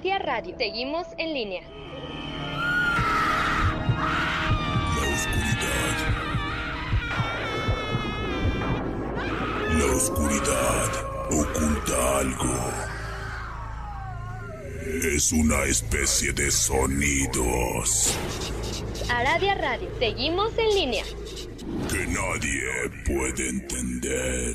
Aradia Radio. Seguimos en línea. La oscuridad. La oscuridad oculta algo. Es una especie de sonidos Aradia Radio. Seguimos en línea. que nadie puede entender.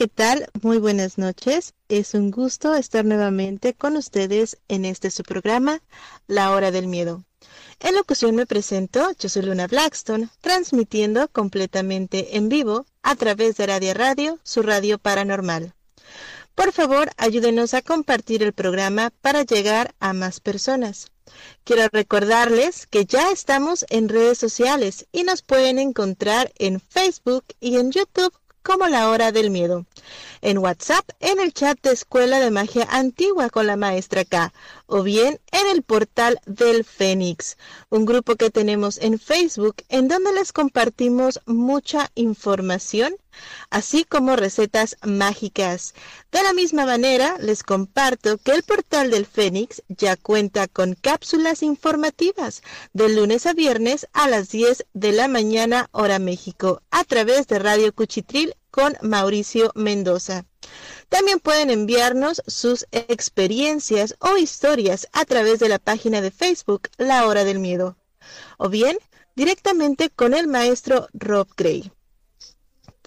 ¿qué tal? Muy buenas noches. Es un gusto estar nuevamente con ustedes en este su programa, La Hora del Miedo. En locución me presento, yo soy Luna Blackstone, transmitiendo completamente en vivo a través de Radio Radio, su radio paranormal. Por favor, ayúdenos a compartir el programa para llegar a más personas. Quiero recordarles que ya estamos en redes sociales y nos pueden encontrar en Facebook y en YouTube como la hora del miedo. En WhatsApp, en el chat de Escuela de Magia Antigua con la maestra K, o bien en el portal del Fénix, un grupo que tenemos en Facebook en donde les compartimos mucha información, así como recetas mágicas. De la misma manera, les comparto que el portal del Fénix ya cuenta con cápsulas informativas de lunes a viernes a las 10 de la mañana hora México a través de Radio Cuchitril con Mauricio Mendoza. También pueden enviarnos sus experiencias o historias a través de la página de Facebook La Hora del Miedo o bien directamente con el maestro Rob Gray.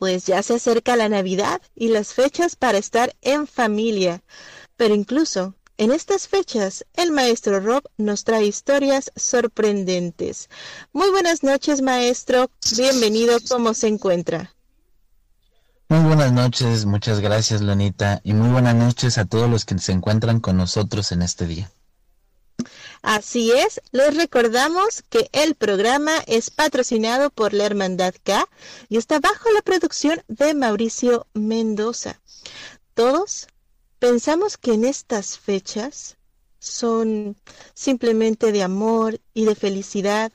Pues ya se acerca la Navidad y las fechas para estar en familia, pero incluso en estas fechas, el maestro Rob nos trae historias sorprendentes. Muy buenas noches, maestro. Bienvenido. ¿Cómo se encuentra? Muy buenas noches, muchas gracias Lonita y muy buenas noches a todos los que se encuentran con nosotros en este día. Así es, les recordamos que el programa es patrocinado por la Hermandad K y está bajo la producción de Mauricio Mendoza. Todos pensamos que en estas fechas son simplemente de amor y de felicidad,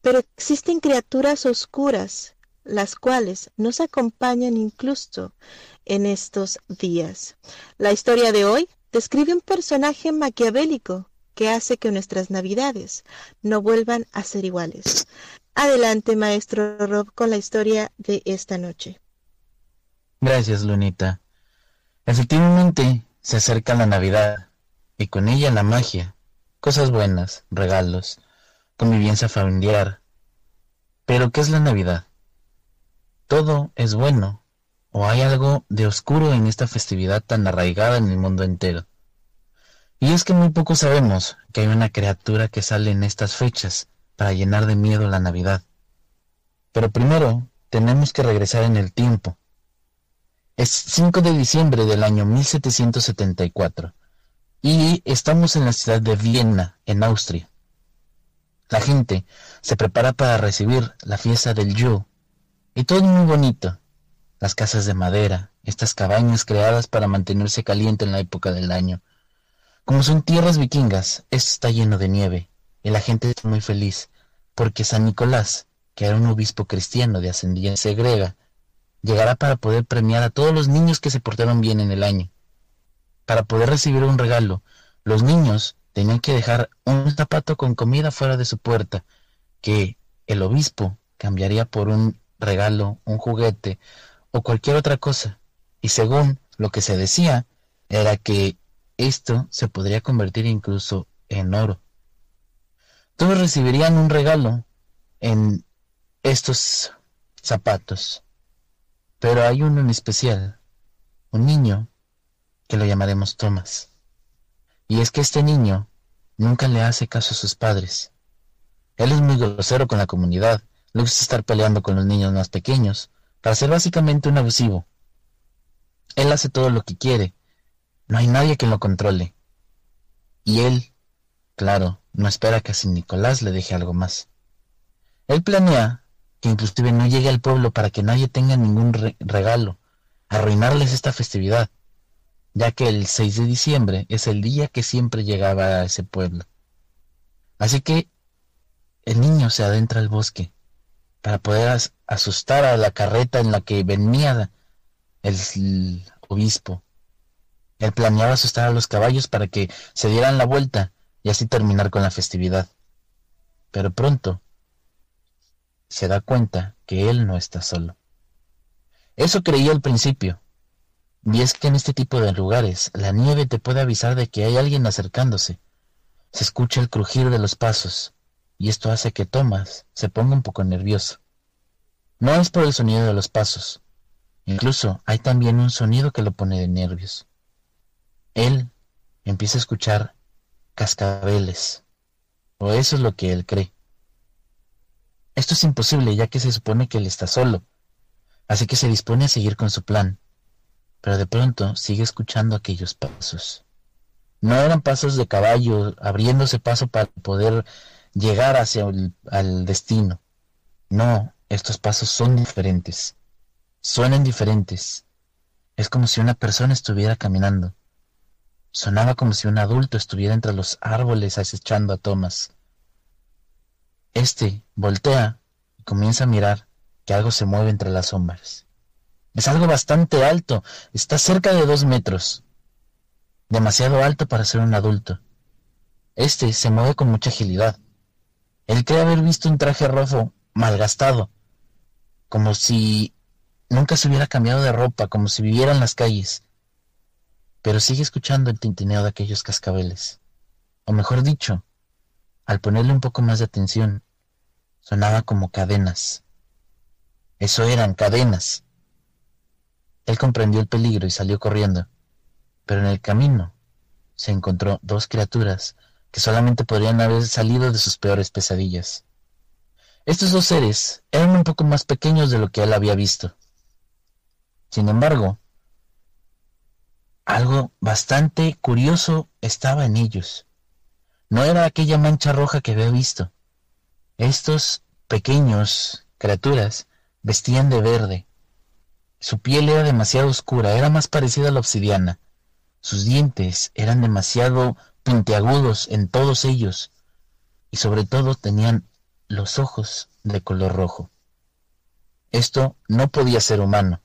pero existen criaturas oscuras, las cuales nos acompañan incluso en estos días. La historia de hoy describe un personaje maquiavélico que hace que nuestras navidades no vuelvan a ser iguales. Adelante, maestro Rob, con la historia de esta noche. Gracias Lunita. Efectivamente, se acerca la Navidad y con ella la magia, cosas buenas, regalos, convivencia familiar. Pero ¿qué es la Navidad? Todo es bueno, o hay algo de oscuro en esta festividad tan arraigada en el mundo entero. Y es que muy poco sabemos que hay una criatura que sale en estas fechas para llenar de miedo la Navidad. Pero primero tenemos que regresar en el tiempo. Es 5 de diciembre del año 1774 y estamos en la ciudad de Viena, en Austria. La gente se prepara para recibir la fiesta del Yule y todo muy bonito. Las casas de madera, estas cabañas creadas para mantenerse caliente en la época del año. Como son tierras vikingas, esto está lleno de nieve y la gente está muy feliz porque San Nicolás, que era un obispo cristiano de ascendencia griega, llegará para poder premiar a todos los niños que se portaron bien en el año. Para poder recibir un regalo, los niños tenían que dejar un zapato con comida fuera de su puerta, que el obispo cambiaría por un regalo, un juguete o cualquier otra cosa. Y según lo que se decía, era que esto se podría convertir incluso en oro. Todos recibirían un regalo en estos zapatos, pero hay uno en especial, un niño que lo llamaremos Thomas. Y es que este niño nunca le hace caso a sus padres. Él es muy grosero con la comunidad, le gusta estar peleando con los niños más pequeños, para ser básicamente un abusivo. Él hace todo lo que quiere, no hay nadie que lo controle. Y él, claro, no espera que a San Nicolás le deje algo más. Él planea que inclusive no llegue al pueblo para que nadie tenga ningún regalo, arruinarles esta festividad, ya que el 6 de diciembre es el día que siempre llegaba a ese pueblo. Así que el niño se adentra al bosque para poder asustar a la carreta en la que venía el obispo. Él planeaba asustar a los caballos para que se dieran la vuelta y así terminar con la festividad. Pero pronto se da cuenta que él no está solo. Eso creía al principio. Y es que en este tipo de lugares la nieve te puede avisar de que hay alguien acercándose. Se escucha el crujir de los pasos, y esto hace que Thomas se ponga un poco nervioso. No es por el sonido de los pasos, incluso hay también un sonido que lo pone de nervios. Él empieza a escuchar cascabeles, o eso es lo que él cree. Esto es imposible ya que se supone que él está solo, así que se dispone a seguir con su plan, pero de pronto sigue escuchando aquellos pasos. No eran pasos de caballo abriéndose paso para poder llegar hacia el destino. No, estos pasos son diferentes. Suenan diferentes. Es como si una persona estuviera caminando. Sonaba como si un adulto estuviera entre los árboles acechando a Thomas. Este voltea y comienza a mirar que algo se mueve entre las sombras. Es algo bastante alto, está cerca de dos metros. Demasiado alto para ser un adulto. Este se mueve con mucha agilidad. Él cree haber visto un traje rojo malgastado, como si nunca se hubiera cambiado de ropa, como si viviera en las calles. Pero sigue escuchando el tintineo de aquellos cascabeles. O mejor dicho, al ponerle un poco más de atención, sonaba como cadenas. Eso eran cadenas. Él comprendió el peligro y salió corriendo, pero en el camino se encontró dos criaturas que solamente podrían haber salido de sus peores pesadillas. Estos dos seres eran un poco más pequeños de lo que él había visto. Sin embargo, algo bastante curioso estaba en ellos. No era aquella mancha roja que había visto. Estos pequeños criaturas vestían de verde. Su piel era demasiado oscura, era más parecida a la obsidiana. Sus dientes eran demasiado puntiagudos en todos ellos, y sobre todo tenían los ojos de color rojo. Esto no podía ser humano.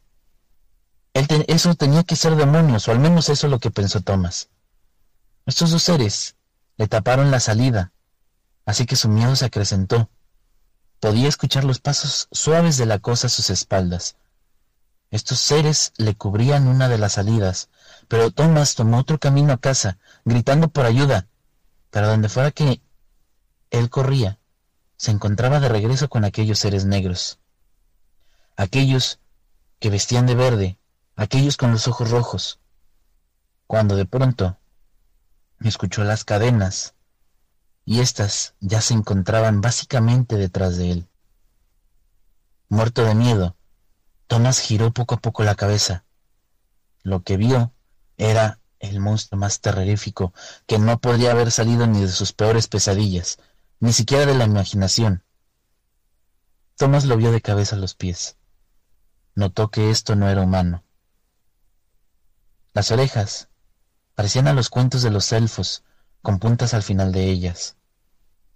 Eso tenía que ser demonios, o al menos eso es lo que pensó Thomas. Estos dos seres le taparon la salida, así que su miedo se acrecentó. Podía escuchar los pasos suaves de la cosa a sus espaldas. Estos seres le cubrían una de las salidas, pero Thomas tomó otro camino a casa, gritando por ayuda. Pero donde fuera que él corría, se encontraba de regreso con aquellos seres negros. Aquellos que vestían de verde, aquellos con los ojos rojos. Cuando de pronto escuchó las cadenas, y éstas ya se encontraban básicamente detrás de él. Muerto de miedo, Tomás giró poco a poco la cabeza. Lo que vio era el monstruo más terrorífico que no podría haber salido ni de sus peores pesadillas, ni siquiera de la imaginación. Tomás lo vio de cabeza a los pies. Notó que esto no era humano. Las orejas Parecían a los cuentos de los elfos, con puntas al final de ellas.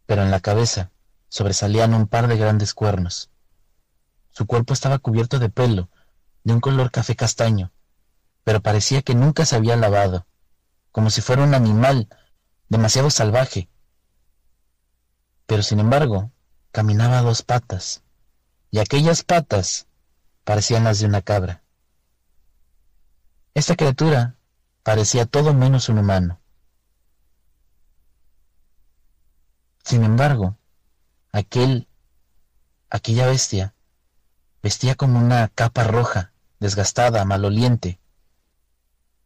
Pero en la cabeza sobresalían un par de grandes cuernos. Su cuerpo estaba cubierto de pelo, de un color café castaño, pero parecía que nunca se había lavado, como si fuera un animal demasiado salvaje. Pero sin embargo, caminaba a dos patas, y aquellas patas parecían las de una cabra. Esta criatura parecía todo menos un humano. Sin embargo, aquel, aquella bestia, vestía como una capa roja, desgastada, maloliente,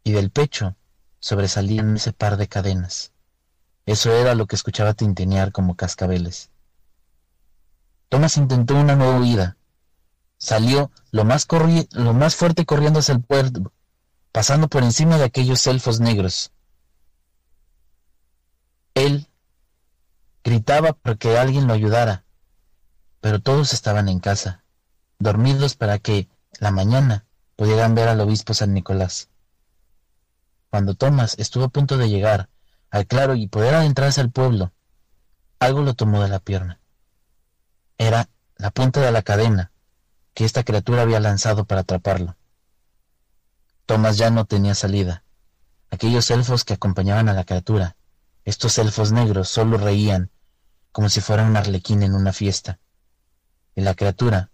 y del pecho sobresalían ese par de cadenas. Eso era lo que escuchaba tintinear como cascabeles. Thomas intentó una nueva huida. Salió lo más, lo más fuerte corriendo hacia el puerto, pasando por encima de aquellos elfos negros. Él gritaba para que alguien lo ayudara, pero todos estaban en casa, dormidos para que, la mañana, pudieran ver al obispo San Nicolás. Cuando Thomas estuvo a punto de llegar al claro y poder adentrarse al pueblo, algo lo tomó de la pierna. Era la punta de la cadena que esta criatura había lanzado para atraparlo. Thomas ya no tenía salida. Aquellos elfos que acompañaban a la criatura, estos elfos negros, solo reían como si fuera un arlequín en una fiesta. Y la criatura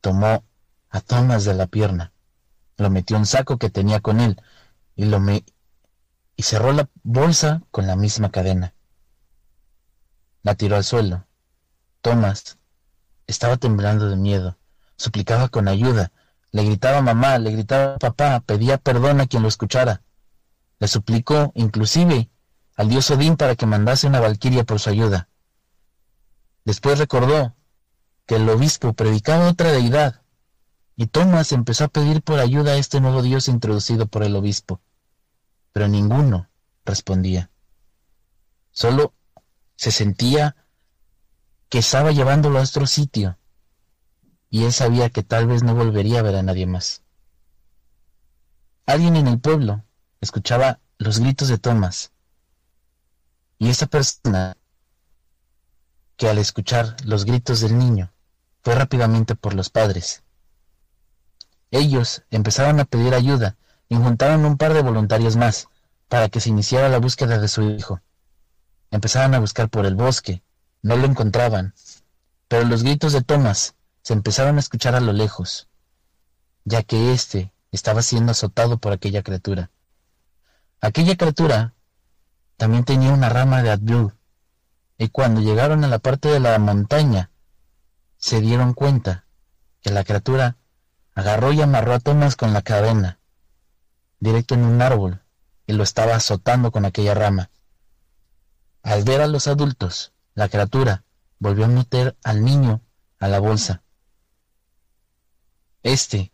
tomó a Thomas de la pierna, lo metió en saco que tenía con él y lo me y cerró la bolsa con la misma cadena. La tiró al suelo. Thomas estaba temblando de miedo, suplicaba con ayuda, le gritaba mamá, le gritaba papá, pedía perdón a quien lo escuchara. Le suplicó, inclusive, al dios Odín para que mandase una valquiria por su ayuda. Después recordó que el obispo predicaba otra deidad, y Thomas empezó a pedir por ayuda a este nuevo dios introducido por el obispo. Pero ninguno respondía. Solo se sentía que estaba llevándolo a otro sitio, y él sabía que tal vez no volvería a ver a nadie más. Alguien en el pueblo escuchaba los gritos de Thomas, y esa persona que al escuchar los gritos del niño fue rápidamente por los padres. Ellos empezaron a pedir ayuda y juntaron un par de voluntarios más para que se iniciara la búsqueda de su hijo. Empezaron a buscar por el bosque, no lo encontraban, pero los gritos de Thomas se empezaron a escuchar a lo lejos, ya que éste estaba siendo azotado por aquella criatura. Aquella criatura también tenía una rama de Adbul, y cuando llegaron a la parte de la montaña, se dieron cuenta que la criatura agarró y amarró a Thomas con la cadena, directo en un árbol, y lo estaba azotando con aquella rama. Al ver a los adultos, la criatura volvió a meter al niño a la bolsa este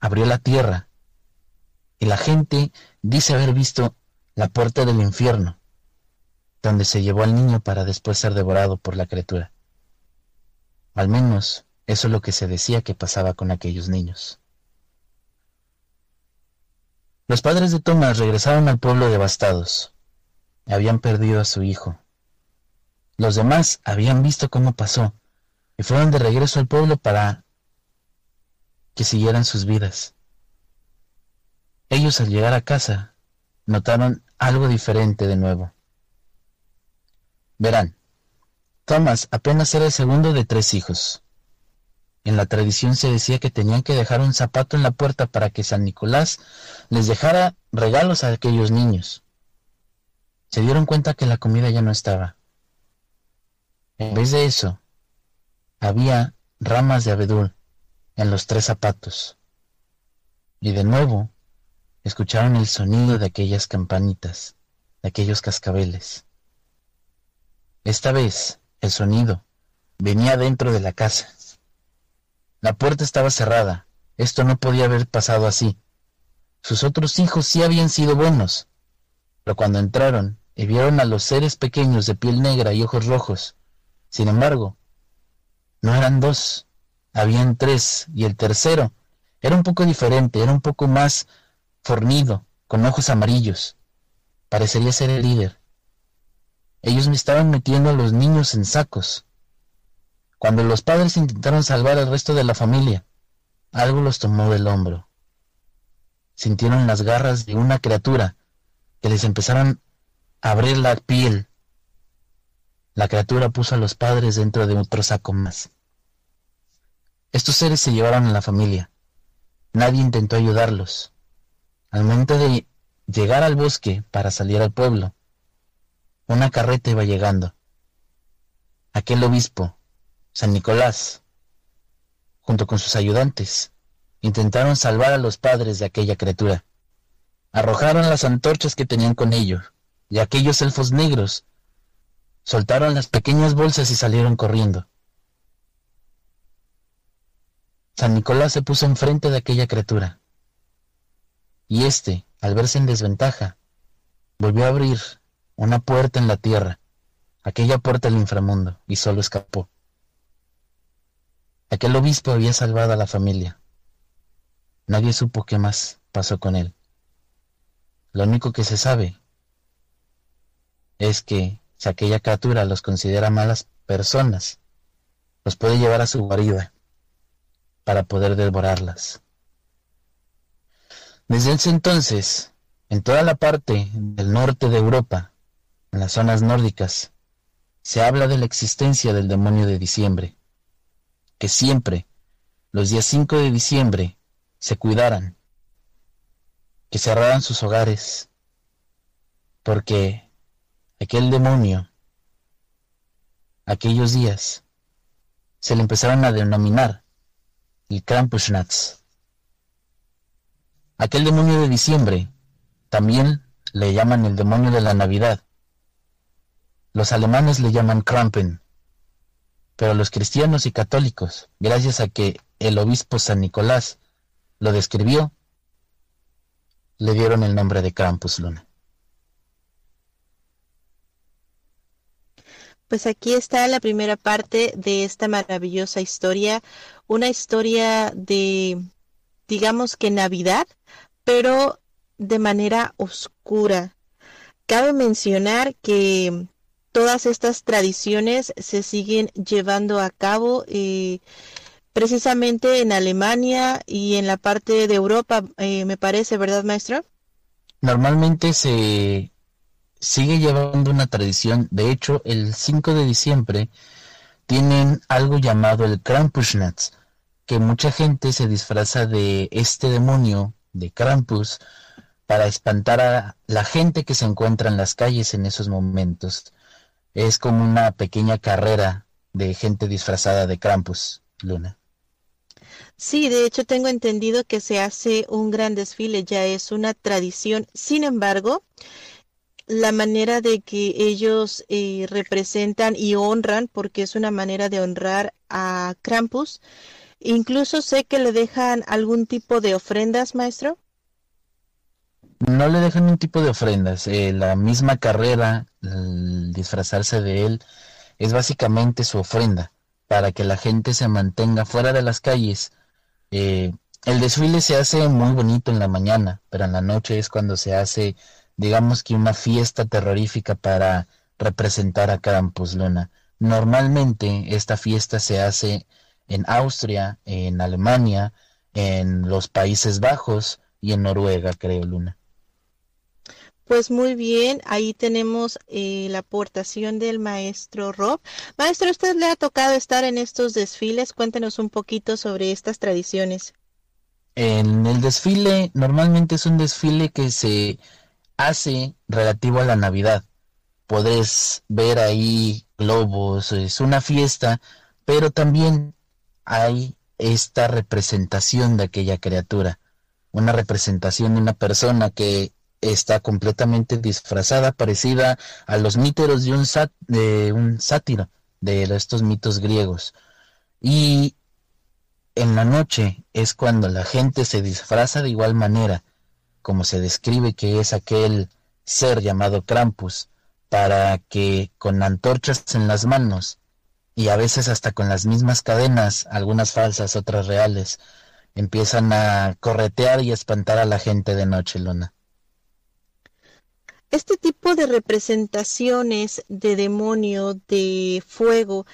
abrió la tierra y la gente dice haber visto la puerta del infierno, donde se llevó al niño para después ser devorado por la criatura. Al menos eso es lo que se decía que pasaba con aquellos niños. Los padres de Tomás regresaron al pueblo devastados. Habían perdido a su hijo. Los demás habían visto cómo pasó y fueron de regreso al pueblo para que siguieran sus vidas. Ellos al llegar a casa notaron algo diferente de nuevo. Verán, Thomas apenas era el segundo de tres hijos. En la tradición se decía que tenían que dejar un zapato en la puerta para que San Nicolás les dejara regalos a aquellos niños. Se dieron cuenta que la comida ya no estaba. En vez de eso, había ramas de abedul en los tres zapatos. Y de nuevo escucharon el sonido de aquellas campanitas, de aquellos cascabeles. Esta vez el sonido venía dentro de la casa. La puerta estaba cerrada. Esto no podía haber pasado así. Sus otros hijos sí habían sido buenos. Pero cuando entraron y vieron a los seres pequeños de piel negra y ojos rojos, sin embargo, no eran dos, habían tres, y el tercero era un poco diferente, era un poco más fornido, con ojos amarillos. Parecería ser el líder. Ellos me estaban metiendo a los niños en sacos. Cuando los padres intentaron salvar al resto de la familia, algo los tomó del hombro. Sintieron las garras de una criatura que les empezaron a abrir la piel. La criatura puso a los padres dentro de otro saco más. Estos seres se llevaron a la familia. Nadie intentó ayudarlos. Al momento de llegar al bosque para salir al pueblo, una carreta iba llegando. Aquel obispo, San Nicolás, junto con sus ayudantes, intentaron salvar a los padres de aquella criatura. Arrojaron las antorchas que tenían con ellos, y aquellos elfos negros soltaron las pequeñas bolsas y salieron corriendo. San Nicolás se puso enfrente de aquella criatura, y éste, al verse en desventaja, volvió a abrir una puerta en la tierra, aquella puerta al inframundo, y solo escapó. Aquel obispo había salvado a la familia. Nadie supo qué más pasó con él. Lo único que se sabe es que si aquella criatura los considera malas personas, los puede llevar a su guarida para poder devorarlas. Desde ese entonces, en toda la parte del norte de Europa, en las zonas nórdicas, se habla de la existencia del demonio de diciembre, que siempre, los días 5 de diciembre, se cuidaran, que cerraran sus hogares, porque aquel demonio, aquellos días, se le empezaron a denominar el Krampusnacht. Aquel demonio de diciembre también le llaman el demonio de la Navidad. Los alemanes le llaman Krampen, pero los cristianos y católicos, gracias a que el obispo San Nicolás lo describió, le dieron el nombre de Krampus Luna. Pues aquí está la primera parte de esta maravillosa historia, una historia de, digamos que Navidad, pero de manera oscura. Cabe mencionar que todas estas tradiciones se siguen llevando a cabo eh, precisamente en Alemania y en la parte de Europa, eh, me parece, ¿verdad, maestro? Normalmente se sigue llevando una tradición. De hecho, el 5 de diciembre tienen algo llamado el Krampusnacht, que mucha gente se disfraza de este demonio, de Krampus, para espantar a la gente que se encuentra en las calles en esos momentos. Es como una pequeña carrera de gente disfrazada de Krampus, Luna. Sí, de hecho tengo entendido que se hace un gran desfile, ya es una tradición. Sin embargo, la manera de que ellos eh, representan y honran, porque es una manera de honrar a Krampus. Incluso sé que le dejan algún tipo de ofrendas, maestro. No le dejan un tipo de ofrendas. Eh, la misma carrera, disfrazarse de él, es básicamente su ofrenda para que la gente se mantenga fuera de las calles. Eh, el desfile se hace muy bonito en la mañana, pero en la noche es cuando se hace digamos que una fiesta terrorífica para representar a Krampus Luna. Normalmente esta fiesta se hace en Austria, en Alemania, en los Países Bajos y en Noruega, creo, Luna. Pues muy bien, ahí tenemos eh, la aportación del maestro Rob. Maestro, ¿usted le ha tocado estar en estos desfiles? Cuéntenos un poquito sobre estas tradiciones. En el desfile, normalmente es un desfile que se hace relativo a la Navidad. Podés ver ahí globos, es una fiesta, pero también hay esta representación de aquella criatura, una representación de una persona que está completamente disfrazada, parecida a los míteros de un, de un sátiro, de estos mitos griegos. Y en la noche es cuando la gente se disfraza de igual manera, como se describe que es aquel ser llamado Krampus, para que con antorchas en las manos y a veces hasta con las mismas cadenas, algunas falsas, otras reales, empiezan a corretear y espantar a la gente de noche, Luna. Este tipo de representaciones de demonio, de fuego,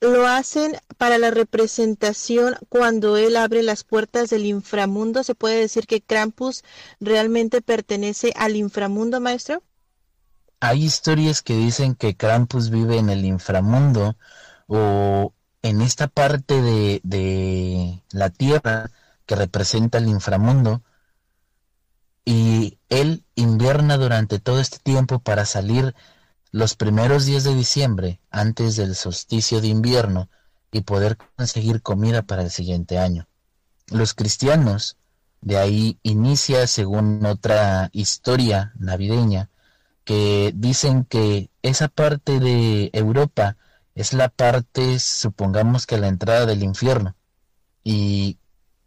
lo hacen para la representación cuando él abre las puertas del inframundo. ¿Se puede decir que Krampus realmente pertenece al inframundo, maestro? Hay historias que dicen que Krampus vive en el inframundo o en esta parte de, la tierra que representa el inframundo. y él invierna durante todo este tiempo para salir los primeros días de diciembre, antes del solsticio de invierno, y poder conseguir comida para el siguiente año. Los cristianos, de ahí inicia, según otra historia navideña, que dicen que esa parte de Europa es la parte, supongamos que la entrada del infierno, y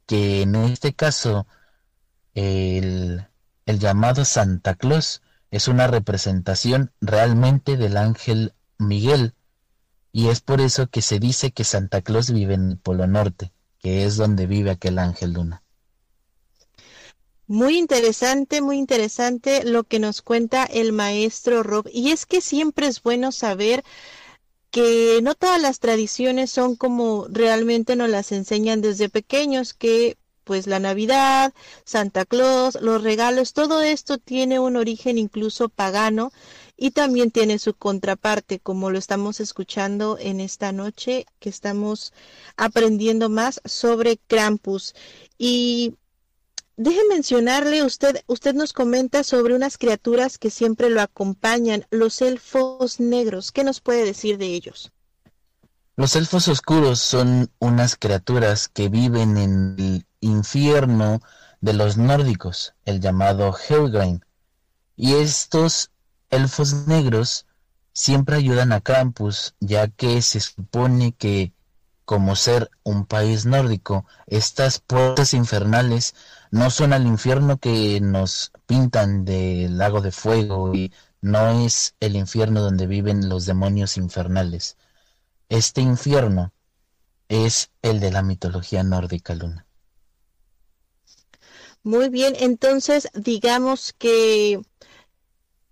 que en este caso el, el llamado Santa Claus es una representación realmente del ángel Miguel, y es por eso que se dice que Santa Claus vive en el Polo Norte, que es donde vive aquel ángel luna. Muy interesante, muy interesante lo que nos cuenta el maestro Rob. Y es que siempre es bueno saber que no todas las tradiciones son como realmente nos las enseñan desde pequeños, que pues la Navidad, Santa Claus, los regalos, todo esto tiene un origen incluso pagano y también tiene su contraparte, como lo estamos escuchando en esta noche, que estamos aprendiendo más sobre Krampus. Y Deje mencionarle, usted, usted nos comenta sobre unas criaturas que siempre lo acompañan, los elfos negros. ¿Qué nos puede decir de ellos? Los elfos oscuros son unas criaturas que viven en el infierno de los nórdicos, el llamado Helgrim. Y estos elfos negros siempre ayudan a Krampus, ya que se supone que, como ser un país nórdico, estas puertas infernales no son al infierno que nos pintan del lago de fuego y no es el infierno donde viven los demonios infernales. Este infierno es el de la mitología nórdica, Luna. Muy bien, entonces digamos que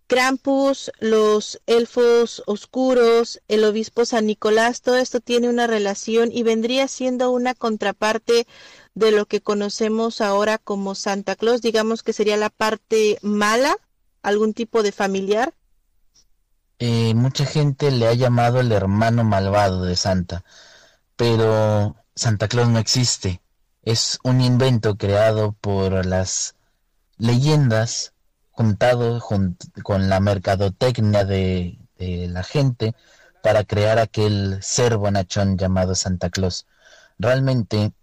Krampus, los elfos oscuros, el obispo San Nicolás, todo esto tiene una relación y vendría siendo una contraparte de lo que conocemos ahora como Santa Claus, digamos que sería la parte mala, algún tipo de familiar. Eh, mucha gente le ha llamado el hermano malvado de Santa, pero Santa Claus no existe. Es un invento creado por las leyendas, juntado con la mercadotecnia de, de la gente, para crear aquel ser bonachón llamado Santa Claus. Realmente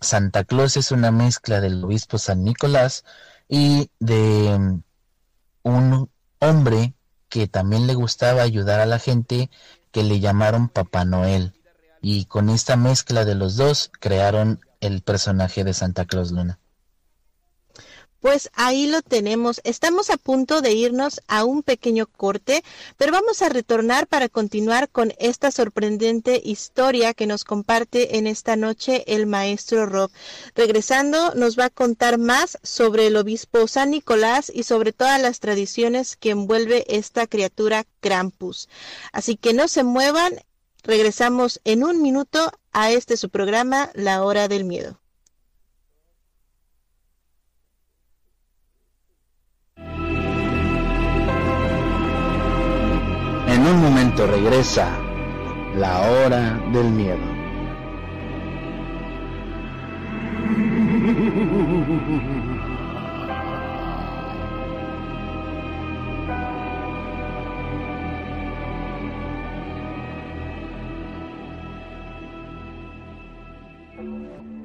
Santa Claus es una mezcla del obispo San Nicolás y de mm, un hombre que también le gustaba ayudar a la gente que le llamaron Papá Noel. Y con esta mezcla de los dos crearon el personaje de Santa Claus Luna. Pues ahí lo tenemos. Estamos a punto de irnos a un pequeño corte, pero vamos a retornar para continuar con esta sorprendente historia que nos comparte en esta noche el maestro Rob. Regresando, nos va a contar más sobre el obispo San Nicolás y sobre todas las tradiciones que envuelve esta criatura Krampus. Así que no se muevan. Regresamos en un minuto a este su programa, La Hora del Miedo. En un momento regresa la hora del miedo.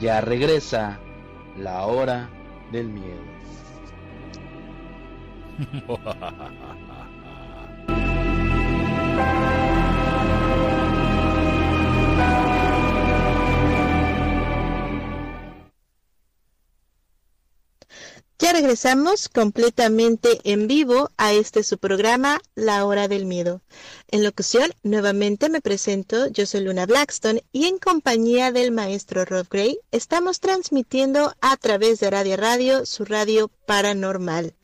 Ya regresa la hora del miedo. Ya regresamos completamente en vivo a este su programa La Hora del Miedo. En locución, nuevamente me presento, yo soy Luna Blackstone y en compañía del maestro Rob Gray estamos transmitiendo a través de Radio Radio, su radio paranormal.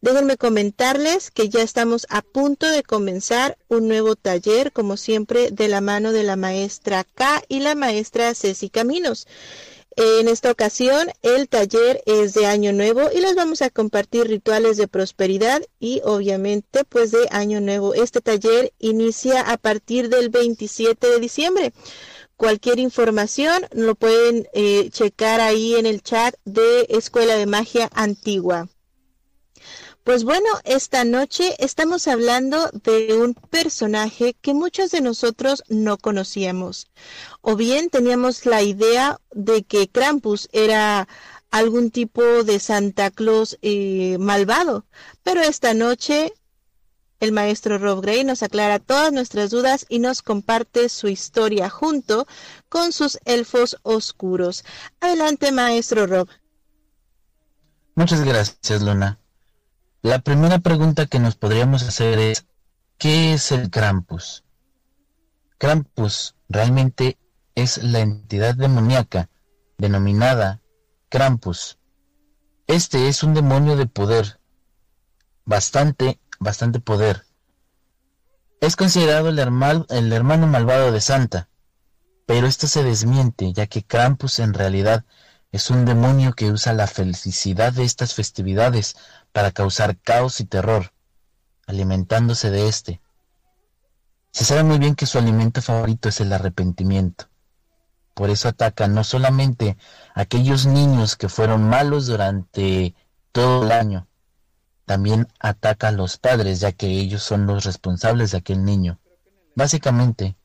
Déjenme comentarles que ya estamos a punto de comenzar un nuevo taller, como siempre, de la mano de la maestra K y la maestra Ceci Caminos. En esta ocasión el taller es de Año Nuevo y les vamos a compartir rituales de prosperidad y obviamente pues de Año Nuevo. Este taller inicia a partir del 27 de diciembre. Cualquier información lo pueden eh, checar ahí en el chat de Escuela de Magia Antigua. Pues bueno, esta noche estamos hablando de un personaje que muchos de nosotros no conocíamos. O bien teníamos la idea de que Krampus era algún tipo de Santa Claus eh, malvado. Pero esta noche el maestro Rob Gray nos aclara todas nuestras dudas y nos comparte su historia junto con sus elfos oscuros. Adelante, maestro Rob. Muchas gracias, Luna. La primera pregunta que nos podríamos hacer es, ¿qué es el Krampus? Krampus realmente es la entidad demoníaca denominada Krampus. Este es un demonio de poder, bastante, bastante poder. Es considerado el, hermano, el hermano malvado de Santa, pero esto se desmiente, ya que Krampus en realidad es un demonio que usa la felicidad de estas festividades para causar caos y terror, alimentándose de éste. Se sabe muy bien que su alimento favorito es el arrepentimiento. Por eso ataca no solamente a aquellos niños que fueron malos durante todo el año, también ataca a los padres, ya que ellos son los responsables de aquel niño. Básicamente,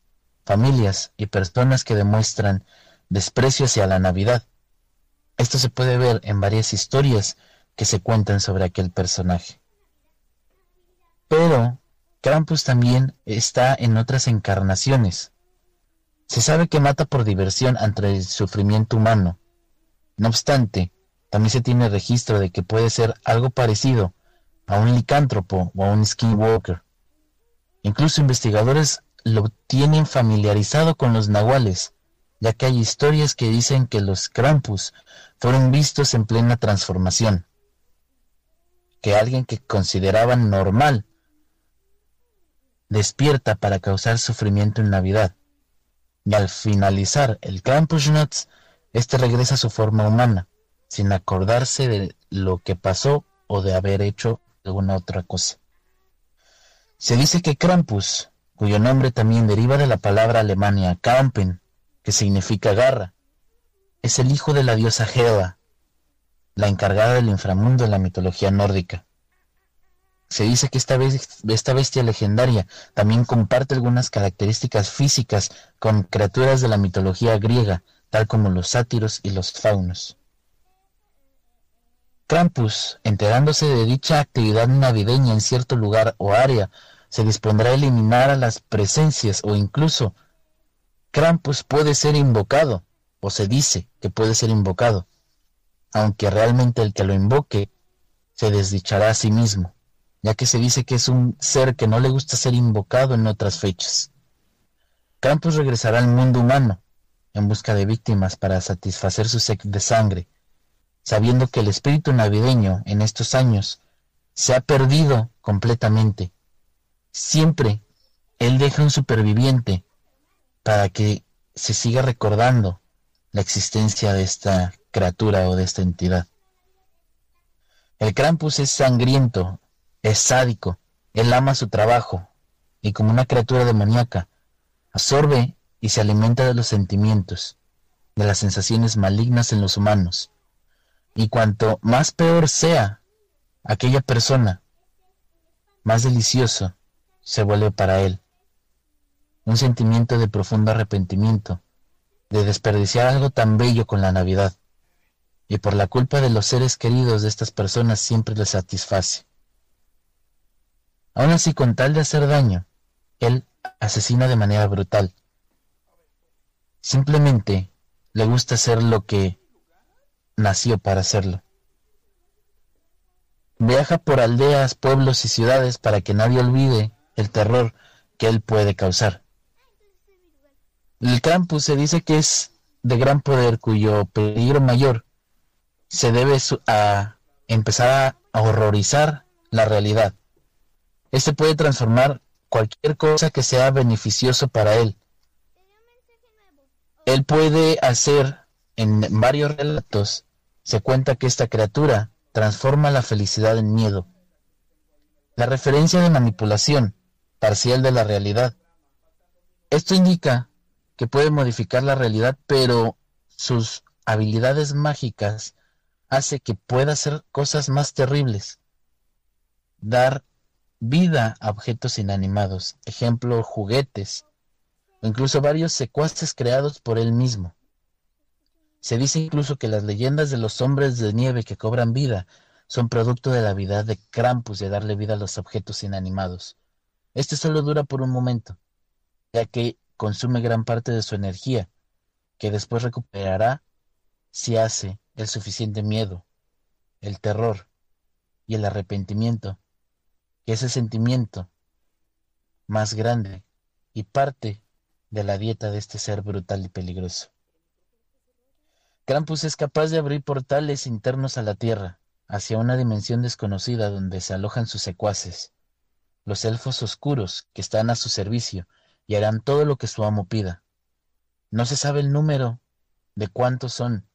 familias y personas que demuestran desprecio hacia la Navidad. Esto se puede ver en varias historias que se cuentan sobre aquel personaje. Pero Krampus también está en otras encarnaciones. Se sabe que mata por diversión ante el sufrimiento humano. No obstante, también se tiene registro de que puede ser algo parecido a un licántropo o a un skinwalker. Incluso investigadores lo tienen familiarizado con los nahuales, ya que hay historias que dicen que los Krampus fueron vistos en plena transformación que alguien que consideraban normal despierta para causar sufrimiento en Navidad. Y al finalizar el Nuts, este regresa a su forma humana, sin acordarse de lo que pasó o de haber hecho alguna otra cosa. Se dice que Krampus, cuyo nombre también deriva de la palabra alemania Kampen, que significa garra, es el hijo de la diosa Hela, la encargada del inframundo en la mitología nórdica. Se dice que esta, esta bestia legendaria también comparte algunas características físicas con criaturas de la mitología griega, tal como los sátiros y los faunos. Krampus, enterándose de dicha actividad navideña en cierto lugar o área, se dispondrá a eliminar a las presencias o incluso Krampus puede ser invocado, o se dice que puede ser invocado, aunque realmente el que lo invoque se desdichará a sí mismo, ya que se dice que es un ser que no le gusta ser invocado en otras fechas. Krampus regresará al mundo humano en busca de víctimas para satisfacer su sed de sangre, sabiendo que el espíritu navideño en estos años se ha perdido completamente. Siempre él deja un superviviente para que se siga recordando la existencia de esta criatura o de esta entidad. El Krampus es sangriento, es sádico, él ama su trabajo y como una criatura demoníaca, absorbe y se alimenta de los sentimientos, de las sensaciones malignas en los humanos. Y cuanto más peor sea aquella persona, más delicioso se vuelve para él. Un sentimiento de profundo arrepentimiento, de desperdiciar algo tan bello con la Navidad, y por la culpa de los seres queridos de estas personas siempre les satisface. Aún así, con tal de hacer daño, él asesina de manera brutal. Simplemente le gusta hacer lo que nació para hacerlo. Viaja por aldeas, pueblos y ciudades para que nadie olvide el terror que él puede causar. El campus se dice que es de gran poder cuyo peligro mayor se debe a empezar a horrorizar la realidad. Este puede transformar cualquier cosa que sea beneficioso para él. Él puede hacer, en varios relatos, se cuenta que esta criatura transforma la felicidad en miedo. La referencia de manipulación parcial de la realidad. Esto indica que puede modificar la realidad, pero sus habilidades mágicas hace que pueda hacer cosas más terribles. Dar vida a objetos inanimados, ejemplo, juguetes, o incluso varios secuaces creados por él mismo. Se dice incluso que las leyendas de los hombres de nieve que cobran vida son producto de la habilidad de Krampus de darle vida a los objetos inanimados. Este solo dura por un momento, ya que consume gran parte de su energía, que después recuperará si hace el suficiente miedo, el terror y el arrepentimiento, que es el sentimiento más grande y parte de la dieta de este ser brutal y peligroso. Krampus es capaz de abrir portales internos a la Tierra, hacia una dimensión desconocida donde se alojan sus secuaces, los elfos oscuros que están a su servicio y harán todo lo que su amo pida. No se sabe el número de cuántos son,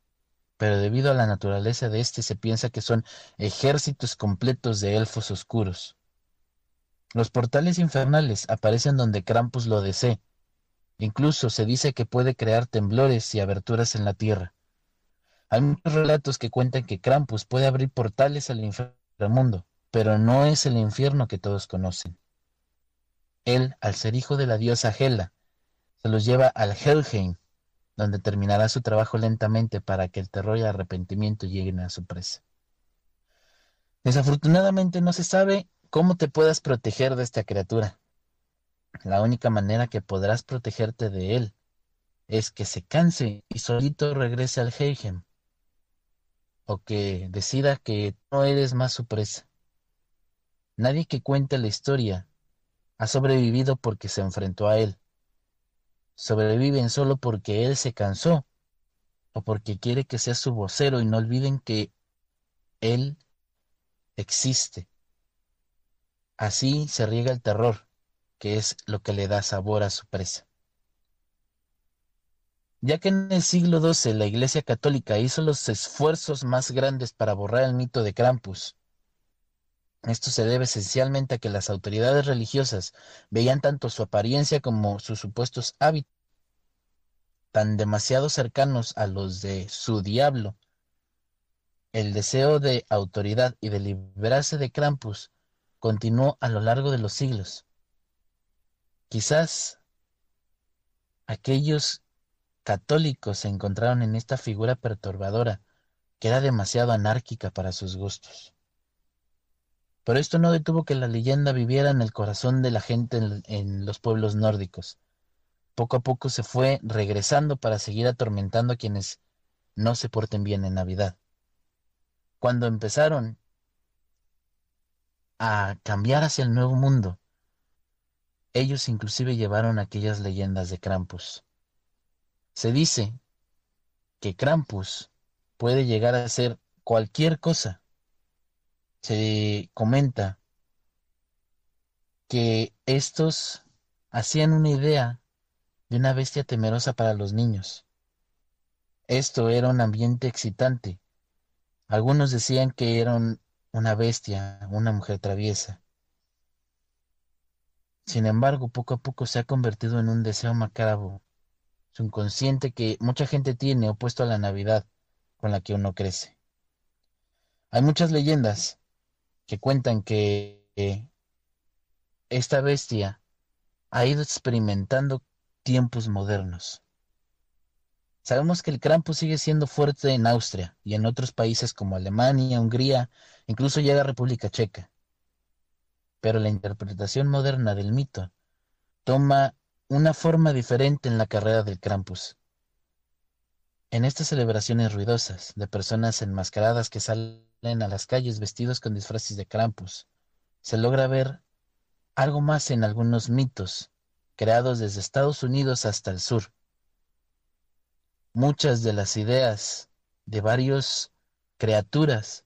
pero debido a la naturaleza de éste se piensa que son ejércitos completos de elfos oscuros. Los portales infernales aparecen donde Krampus lo desee. Incluso se dice que puede crear temblores y aberturas en la tierra. Hay muchos relatos que cuentan que Krampus puede abrir portales al inframundo, pero no es el infierno que todos conocen. Él, al ser hijo de la diosa Hela, se los lleva al Helheim, donde terminará su trabajo lentamente para que el terror y el arrepentimiento lleguen a su presa. Desafortunadamente no se sabe cómo te puedas proteger de esta criatura. La única manera que podrás protegerte de él es que se canse y solito regrese al Helheim o que decida que no eres más su presa. Nadie que cuente la historia ha sobrevivido porque se enfrentó a él. Sobreviven solo porque él se cansó o porque quiere que sea su vocero y no olviden que él existe. Así se riega el terror, que es lo que le da sabor a su presa ya que en el siglo XII la Iglesia Católica hizo los esfuerzos más grandes para borrar el mito de Krampus. Esto se debe esencialmente a que las autoridades religiosas veían tanto su apariencia como sus supuestos hábitos tan demasiado cercanos a los de su diablo. El deseo de autoridad y de liberarse de Krampus continuó a lo largo de los siglos. Quizás aquellos católicos se encontraron en esta figura perturbadora, que era demasiado anárquica para sus gustos. Pero esto no detuvo que la leyenda viviera en el corazón de la gente en, los pueblos nórdicos. Poco a poco se fue regresando para seguir atormentando a quienes no se porten bien en Navidad. Cuando empezaron a cambiar hacia el nuevo mundo, ellos inclusive llevaron aquellas leyendas de Krampus. Se dice que Krampus puede llegar a ser cualquier cosa. Se comenta que estos hacían una idea de una bestia temerosa para los niños. Esto era un ambiente excitante. Algunos decían que era una bestia, una mujer traviesa. Sin embargo, poco a poco se ha convertido en un deseo macabro, inconsciente que mucha gente tiene opuesto a la Navidad con la que uno crece. Hay muchas leyendas que cuentan que esta bestia ha ido experimentando tiempos modernos. Sabemos que el Krampus sigue siendo fuerte en Austria y en otros países como Alemania, Hungría, incluso llega a República Checa. Pero la interpretación moderna del mito toma una forma diferente en la carrera del Krampus. En estas celebraciones ruidosas de personas enmascaradas que salen a las calles vestidos con disfraces de Krampus, se logra ver algo más en algunos mitos creados desde Estados Unidos hasta el sur. Muchas de las ideas de varios criaturas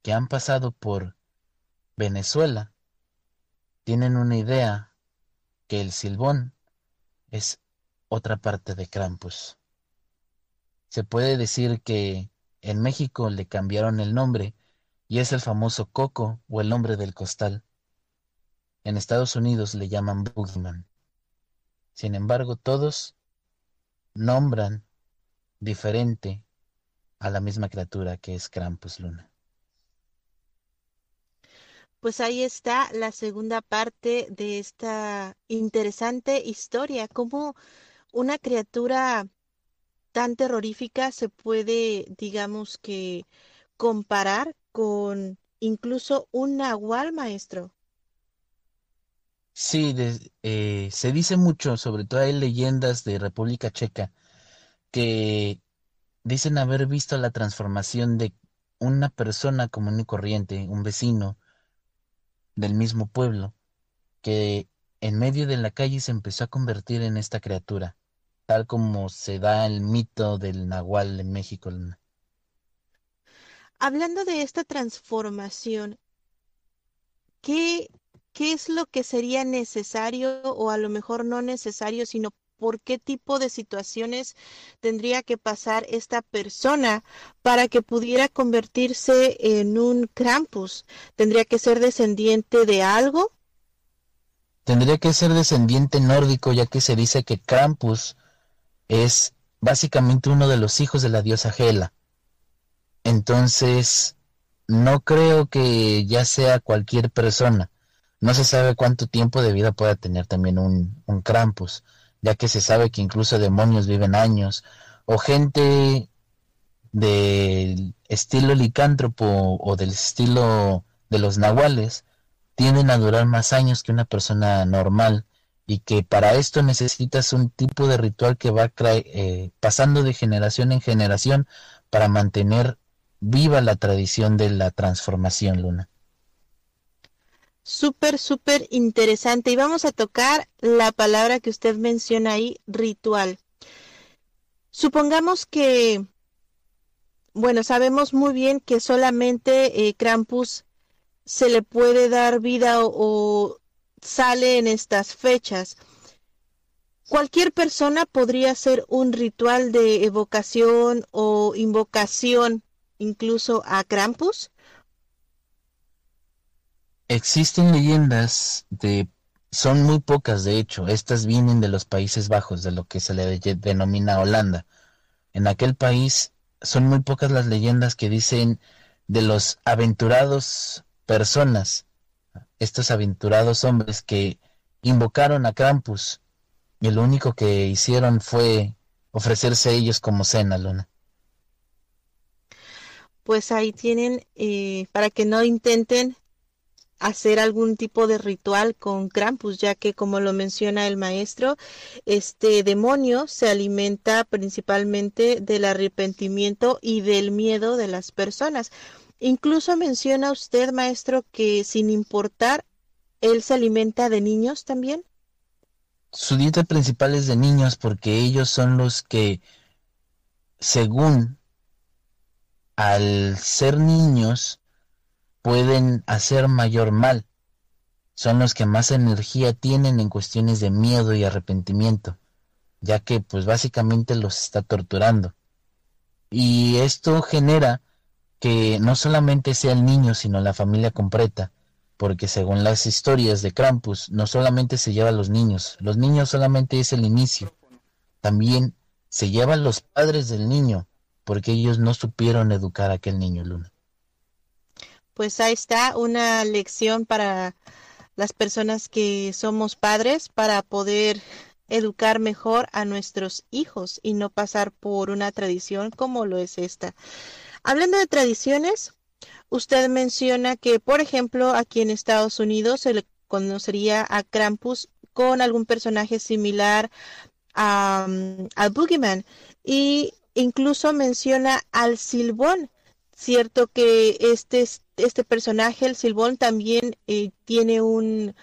que han pasado por Venezuela tienen una idea que el silbón es otra parte de Krampus. Se puede decir que en México le cambiaron el nombre y es el famoso Coco o el nombre del costal. En Estados Unidos le llaman Boogeyman. Sin embargo, todos nombran diferente a la misma criatura que es Krampus Luna. Pues ahí está la segunda parte de esta interesante historia, cómo una criatura tan terrorífica se puede, digamos que, comparar con incluso un nahual maestro. Sí, eh, se dice mucho, sobre todo hay leyendas de República Checa, que dicen haber visto la transformación de una persona común y corriente, un vecino, del mismo pueblo, que en medio de la calle se empezó a convertir en esta criatura, tal como se da el mito del nahual en México. Hablando de esta transformación, ¿qué, ¿qué es lo que sería necesario o a lo mejor no necesario, sino por qué tipo de situaciones tendría que pasar esta persona para que pudiera convertirse en un Krampus. ¿Tendría que ser descendiente de algo? Tendría que ser descendiente nórdico, ya que se dice que Krampus es básicamente uno de los hijos de la diosa Hela. Entonces, no creo que ya sea cualquier persona. No se sabe cuánto tiempo de vida pueda tener también un, un Krampus ya que se sabe que incluso demonios viven años, o gente del estilo licántropo o del estilo de los nahuales, tienden a durar más años que una persona normal y que para esto necesitas un tipo de ritual que va eh, pasando de generación en generación para mantener viva la tradición de la transformación luna súper, súper interesante. Y vamos a tocar la palabra que usted menciona ahí, ritual. Supongamos que, bueno, sabemos muy bien que solamente eh, Krampus se le puede dar vida o sale en estas fechas. Cualquier persona podría hacer un ritual de evocación o invocación incluso a Krampus. Existen leyendas de, son muy pocas de hecho, estas vienen de los Países Bajos, de lo que se le denomina Holanda. En aquel país son muy pocas las leyendas que dicen de los aventurados personas, estos aventurados hombres que invocaron a Krampus y lo único que hicieron fue ofrecerse a ellos como cena, Luna. Pues ahí tienen, eh, para que no intenten hacer algún tipo de ritual con Krampus, ya que como lo menciona el maestro, este demonio se alimenta principalmente del arrepentimiento y del miedo de las personas. Incluso menciona usted, maestro, que sin importar, él se alimenta de niños también. Su dieta principal es de niños porque ellos son los que, según al ser niños, pueden hacer mayor mal. Son los que más energía tienen en cuestiones de miedo y arrepentimiento, ya que pues básicamente los está torturando. Y esto genera que no solamente sea el niño, sino la familia completa, porque según las historias de Krampus, no solamente se lleva a los niños, los niños solamente es el inicio, también se lleva a los padres del niño, porque ellos no supieron educar a aquel niño, Luna. Pues ahí está una lección para las personas que somos padres para poder educar mejor a nuestros hijos y no pasar por una tradición como lo es esta. Hablando de tradiciones, usted menciona que, por ejemplo, aquí en Estados Unidos se le conocería a Krampus con algún personaje similar a, mm, al Boogeyman y incluso menciona al Silbón. Cierto que este, este personaje, el Silbón, también eh, tiene un,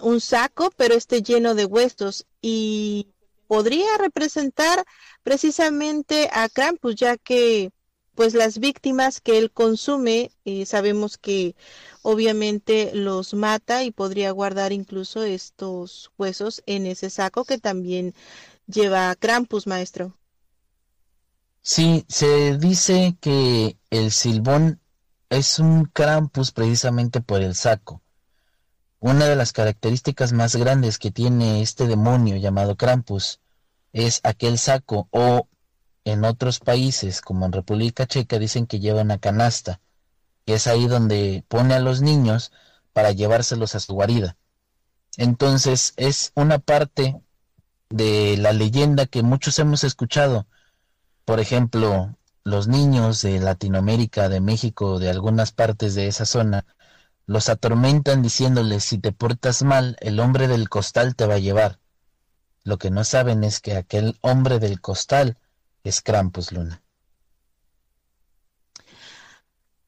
un saco, pero este lleno de huesos y podría representar precisamente a Krampus, ya que pues las víctimas que él consume, eh, sabemos que obviamente los mata y podría guardar incluso estos huesos en ese saco que también lleva Krampus, maestro. Sí, se dice que el silbón es un Krampus precisamente por el saco. Una de las características más grandes que tiene este demonio llamado Krampus es aquel saco o en otros países como en República Checa dicen que lleva una canasta, que es ahí donde pone a los niños para llevárselos a su guarida. Entonces es una parte de la leyenda que muchos hemos escuchado. Por ejemplo, los niños de Latinoamérica, de México, de algunas partes de esa zona, los atormentan diciéndoles si te portas mal, el hombre del costal te va a llevar. Lo que no saben es que aquel hombre del costal es Krampus Luna.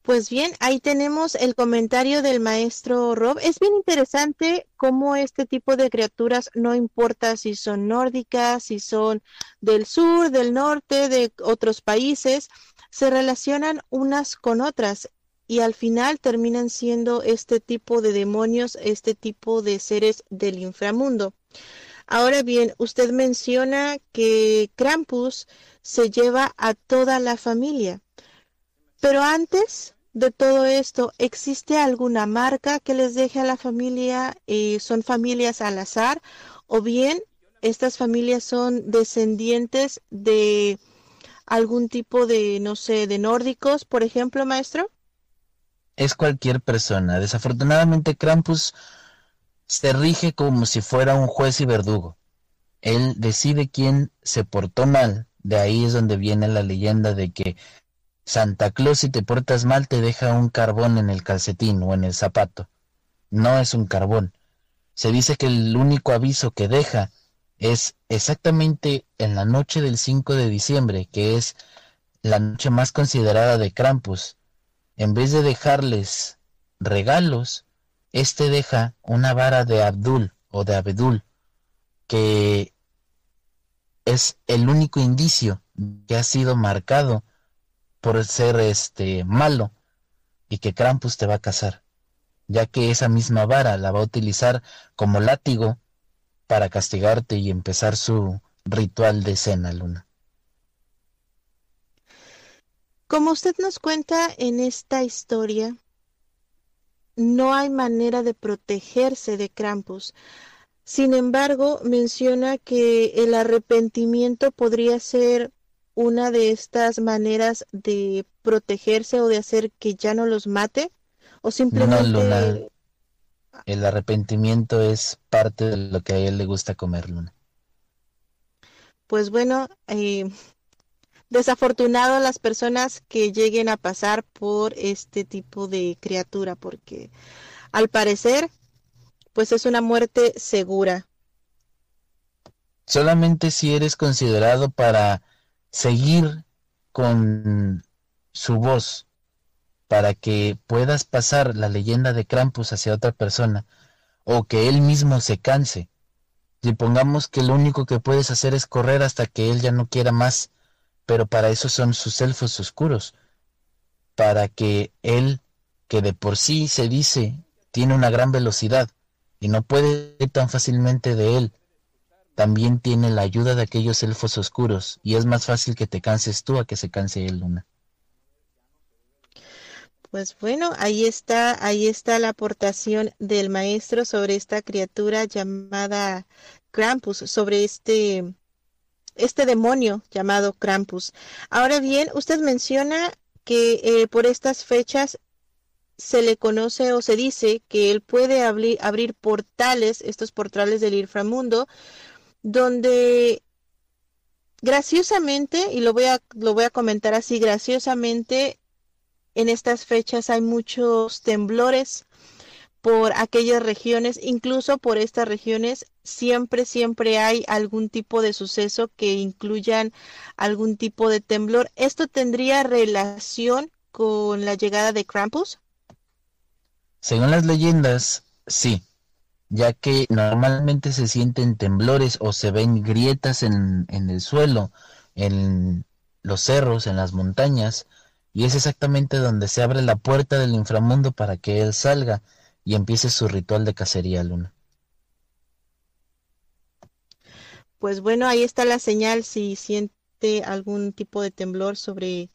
Pues bien, ahí tenemos el comentario del maestro Rob. Es bien interesante cómo este tipo de criaturas, no importa si son nórdicas, si son del sur, del norte, de otros países, se relacionan unas con otras y al final terminan siendo este tipo de demonios, este tipo de seres del inframundo. Ahora bien, usted menciona que Krampus se lleva a toda la familia, pero antes de todo esto, ¿existe alguna marca que les deje a la familia? Eh, ¿Son familias al azar? ¿O bien estas familias son descendientes de algún tipo de, no sé, de nórdicos, por ejemplo, maestro? es cualquier persona. Desafortunadamente Krampus se rige como si fuera un juez y verdugo. Él decide quién se portó mal. De ahí es donde viene la leyenda de que Santa Claus si te portas mal te deja un carbón en el calcetín o en el zapato. No es un carbón. Se dice que el único aviso que deja es exactamente en la noche del 5 de diciembre, que es la noche más considerada de Krampus, en vez de dejarles regalos, este deja una vara de Abdul o de Abedul, que es el único indicio que ha sido marcado por ser este malo y que Krampus te va a casar, ya que esa misma vara la va a utilizar como látigo para castigarte y empezar su ritual de cena, Luna. Como usted nos cuenta en esta historia, no hay manera de protegerse de Krampus. Sin embargo, menciona que el arrepentimiento podría ser una de estas maneras de protegerse o de hacer que ya no los mate o simplemente Luna. El arrepentimiento es parte de lo que a él le gusta comer, Luna. Pues bueno, eh, desafortunado las personas que lleguen a pasar por este tipo de criatura, porque al parecer, pues es una muerte segura. Solamente si eres considerado para seguir con su voz, para que puedas pasar la leyenda de Krampus hacia otra persona, o que él mismo se canse. Si pongamos que lo único que puedes hacer es correr hasta que él ya no quiera más, pero para eso son sus elfos oscuros, para que él, que de por sí se dice tiene una gran velocidad y no puede ir tan fácilmente de él, también tiene la ayuda de aquellos elfos oscuros y es más fácil que te canses tú a que se canse él, Luna. Pues bueno, ahí está, ahí está la aportación del maestro sobre esta criatura llamada Krampus, sobre este este demonio llamado Krampus. Ahora bien, usted menciona que eh, por estas fechas se le conoce o se dice que él puede abrir, abrir portales, estos portales del inframundo, donde graciosamente, y lo voy a, lo voy a comentar así, graciosamente, en estas fechas hay muchos temblores por aquellas regiones, incluso por estas regiones, siempre, siempre hay algún tipo de suceso que incluyan algún tipo de temblor. ¿Esto tendría relación con la llegada de Krampus? Según las leyendas, sí, ya que normalmente se sienten temblores o se ven grietas en, en el suelo, en los cerros, en las montañas, y es exactamente donde se abre la puerta del inframundo para que él salga y empiece su ritual de cacería luna. Pues bueno, ahí está la señal si siente algún tipo de temblor sobre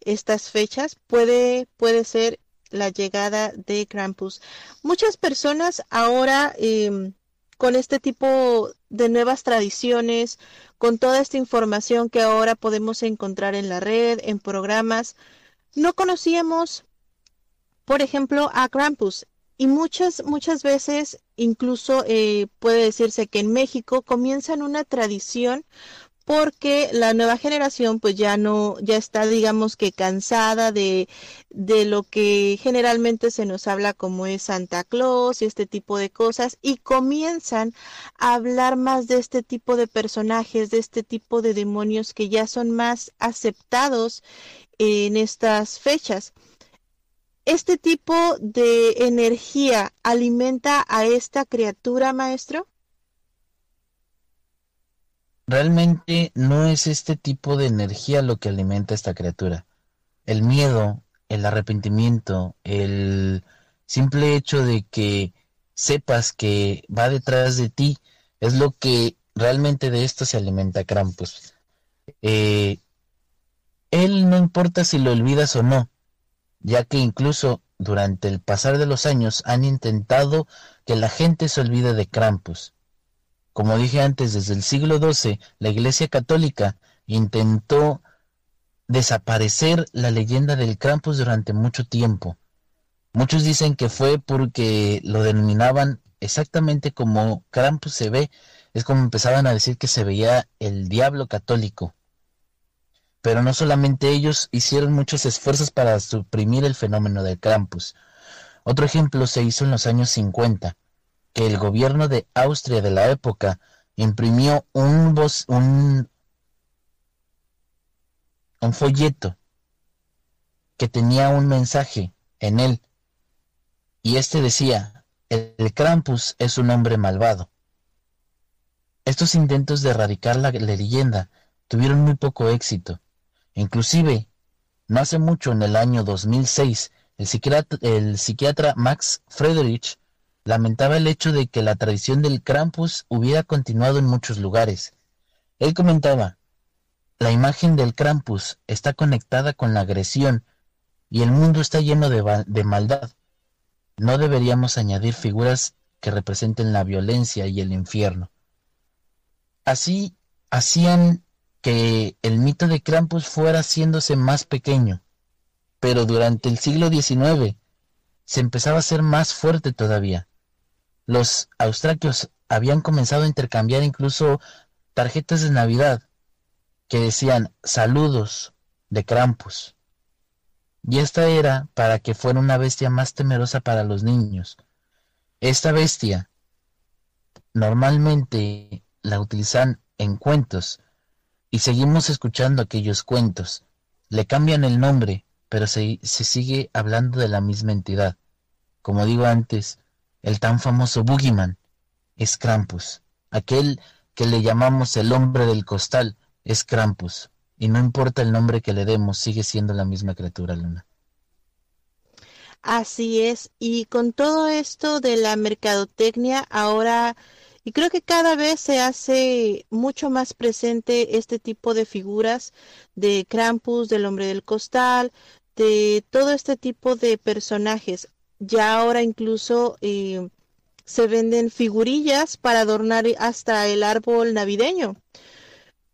estas fechas, puede, puede ser la llegada de Krampus. Muchas personas ahora em, con este tipo de nuevas tradiciones, con toda esta información que ahora podemos encontrar en la red, en programas, no conocíamos, por ejemplo, a Krampus. Y muchas, muchas veces, incluso eh, puede decirse que en México comienzan una tradición porque la nueva generación pues ya no, ya está digamos que cansada de, de lo que generalmente se nos habla como es Santa Claus y este tipo de cosas y comienzan a hablar más de este tipo de personajes, de este tipo de demonios que ya son más aceptados en estas fechas. ¿Este tipo de energía alimenta a esta criatura, maestro? Realmente no es este tipo de energía lo que alimenta a esta criatura. El miedo, el arrepentimiento, el simple hecho de que sepas que va detrás de ti, es lo que realmente de esto se alimenta Krampus. Eh, él no importa si lo olvidas o no, ya que incluso durante el pasar de los años han intentado que la gente se olvide de Krampus. Como dije antes, desde el siglo XII, la Iglesia Católica intentó desaparecer la leyenda del Krampus durante mucho tiempo. Muchos dicen que fue porque lo denominaban exactamente como Krampus se ve, es como empezaban a decir que se veía el diablo católico. Pero no solamente ellos hicieron muchos esfuerzos para suprimir el fenómeno del Krampus. Otro ejemplo se hizo en los años 50, que el gobierno de Austria de la época imprimió un, un, folleto que tenía un mensaje en él y este decía, el Krampus es un hombre malvado. Estos intentos de erradicar la leyenda tuvieron muy poco éxito Inclusive, no hace mucho, en el año 2006, el psiquiatra, el psiquiatra Max Friedrich lamentaba el hecho de que la tradición del Krampus hubiera continuado en muchos lugares. Él comentaba, la imagen del Krampus está conectada con la agresión y el mundo está lleno de, maldad. No deberíamos añadir figuras que representen la violencia y el infierno. Así hacían que el mito de Krampus fuera haciéndose más pequeño, pero durante el siglo XIX se empezaba a ser más fuerte todavía. Los austraquios habían comenzado a intercambiar incluso tarjetas de Navidad que decían saludos de Krampus. Y esta era para que fuera una bestia más temerosa para los niños. Esta bestia normalmente la utilizan en cuentos y seguimos escuchando aquellos cuentos. Le cambian el nombre, pero se, se sigue hablando de la misma entidad. Como digo antes, el tan famoso Boogeyman es Krampus. Aquel que le llamamos el hombre del costal es Krampus. Y no importa el nombre que le demos, sigue siendo la misma criatura, Luna. Así es. Y con todo esto de la mercadotecnia, ahora Y creo que cada vez se hace mucho más presente este tipo de figuras de Krampus, del hombre del costal, de todo este tipo de personajes. Ya ahora incluso eh, se venden figurillas para adornar hasta el árbol navideño.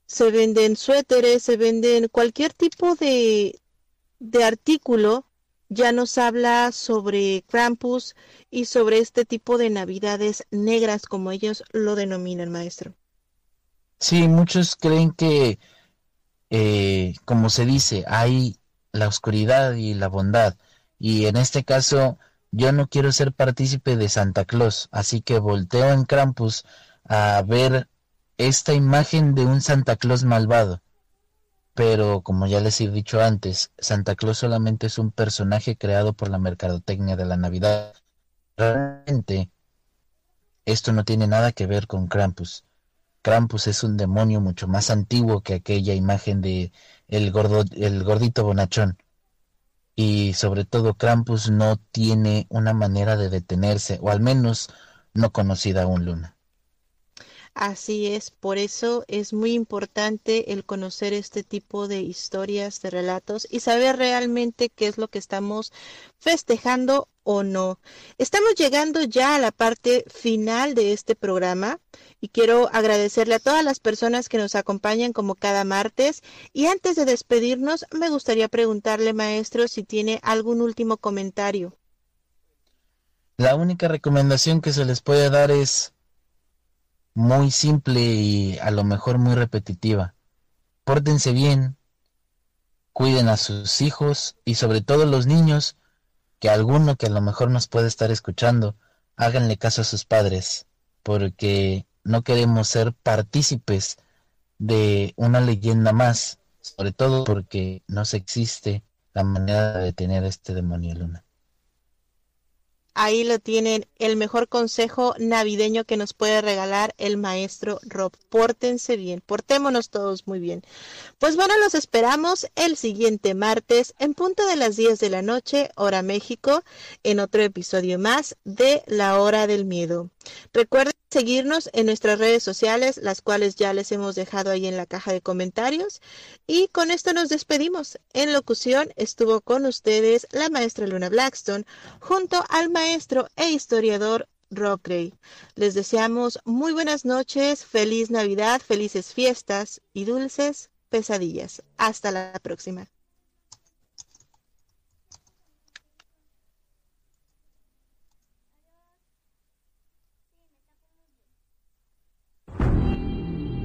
Se venden suéteres, se venden cualquier tipo de, de artículo. Ya nos habla sobre Krampus y sobre este tipo de navidades negras, como ellos lo denominan, maestro. Sí, muchos creen que, eh, como se dice, hay la oscuridad y la bondad. Y en este caso, yo no quiero ser partícipe de Santa Claus, así que volteo en Krampus a ver esta imagen de un Santa Claus malvado. Pero como ya les he dicho antes, Santa Claus solamente es un personaje creado por la mercadotecnia de la Navidad. Realmente, esto no tiene nada que ver con Krampus. Krampus es un demonio mucho más antiguo que aquella imagen de el, gordo, el gordito bonachón. Y sobre todo Krampus no tiene una manera de detenerse, o al menos no conocida aún Luna. Así es, por eso es muy importante el conocer este tipo de historias, de relatos y saber realmente qué es lo que estamos festejando o no. Estamos llegando ya a la parte final de este programa y quiero agradecerle a todas las personas que nos acompañan como cada martes y antes de despedirnos me gustaría preguntarle maestro si tiene algún último comentario. La única recomendación que se les puede dar es muy simple y a lo mejor muy repetitiva. Pórtense bien, cuiden a sus hijos y sobre todo los niños, que alguno que a lo mejor nos puede estar escuchando, háganle caso a sus padres, porque no queremos ser partícipes de una leyenda más, sobre todo porque no se existe la manera de detener este demonio luna. Ahí lo tienen, el mejor consejo navideño que nos puede regalar el maestro Rob. Pórtense bien, portémonos todos muy bien. Pues bueno, los esperamos el siguiente martes en punto de las 10 de la noche, hora México, en otro episodio más de La Hora del Miedo. Recuerden seguirnos en nuestras redes sociales, las cuales ya les hemos dejado ahí en la caja de comentarios. Y con esto nos despedimos. En locución estuvo con ustedes la maestra Luna Blackstone junto al maestro e historiador Rob. Les deseamos muy buenas noches, feliz Navidad, felices fiestas y dulces pesadillas. Hasta la próxima.